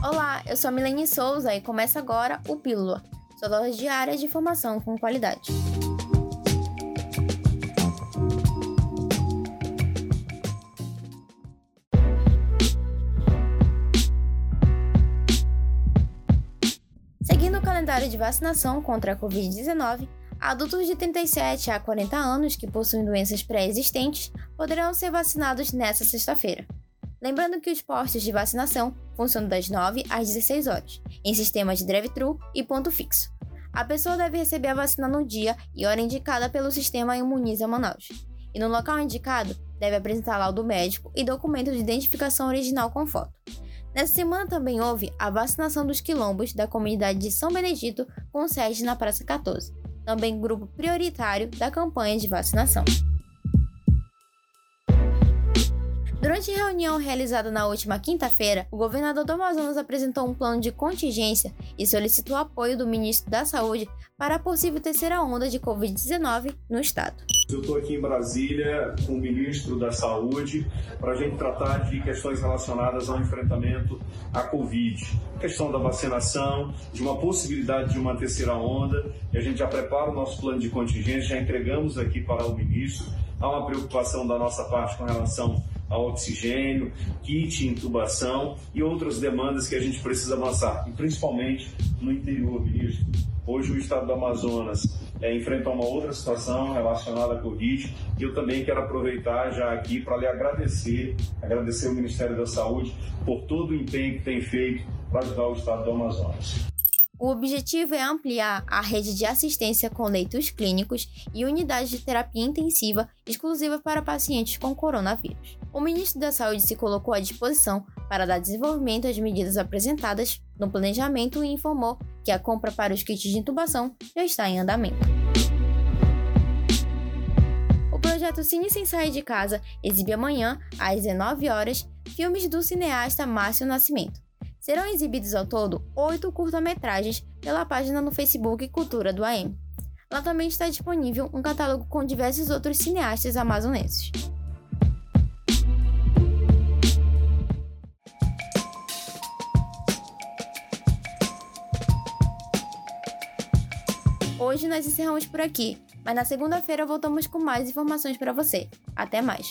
Olá, eu sou a Milene Souza e começa agora o Pílula, sua dose diária de informação com qualidade. Seguindo o calendário de vacinação contra a Covid-19, adultos de 37 a 40 anos que possuem doenças pré-existentes poderão ser vacinados nesta sexta-feira. Lembrando que os postos de vacinação funcionam das 9 às 16 horas, em sistema de drive-thru e ponto fixo. A pessoa deve receber a vacina no dia e hora indicada pelo sistema Imuniza Manaus. E no local indicado, deve apresentar laudo médico e documento de identificação original com foto. Nessa semana também houve a vacinação dos quilombos da comunidade de São Benedito com sede na Praça 14, também grupo prioritário da campanha de vacinação. Durante reunião realizada na última quinta-feira, o governador do Amazonas apresentou um plano de contingência e solicitou apoio do ministro da Saúde para a possível terceira onda de Covid-19 no estado. Eu estou aqui em Brasília com o ministro da Saúde para a gente tratar de questões relacionadas ao enfrentamento à Covid. A questão da vacinação, de uma possibilidade de uma terceira onda, e a gente já prepara o nosso plano de contingência, já entregamos aqui para o ministro. Há uma preocupação da nossa parte com relação ao oxigênio, kit, intubação e outras demandas que a gente precisa avançar, e principalmente no interior, ministro. Hoje o estado do Amazonas é, enfrenta uma outra situação relacionada à Covid e eu também quero aproveitar já aqui para lhe agradecer, agradecer o Ministério da Saúde por todo o empenho que tem feito para ajudar o estado do Amazonas. O objetivo é ampliar a rede de assistência com leitos clínicos e unidades de terapia intensiva exclusiva para pacientes com coronavírus. O ministro da Saúde se colocou à disposição para dar desenvolvimento às medidas apresentadas no planejamento e informou que a compra para os kits de intubação já está em andamento. O projeto Cine Sem Sair de Casa exibe amanhã, às 19 horas, filmes do cineasta Márcio Nascimento. Serão exibidos ao todo oito curta-metragens pela página no Facebook Cultura do AM. Lá também está disponível um catálogo com diversos outros cineastas amazonenses. Hoje nós encerramos por aqui, mas na segunda-feira voltamos com mais informações para você. Até mais!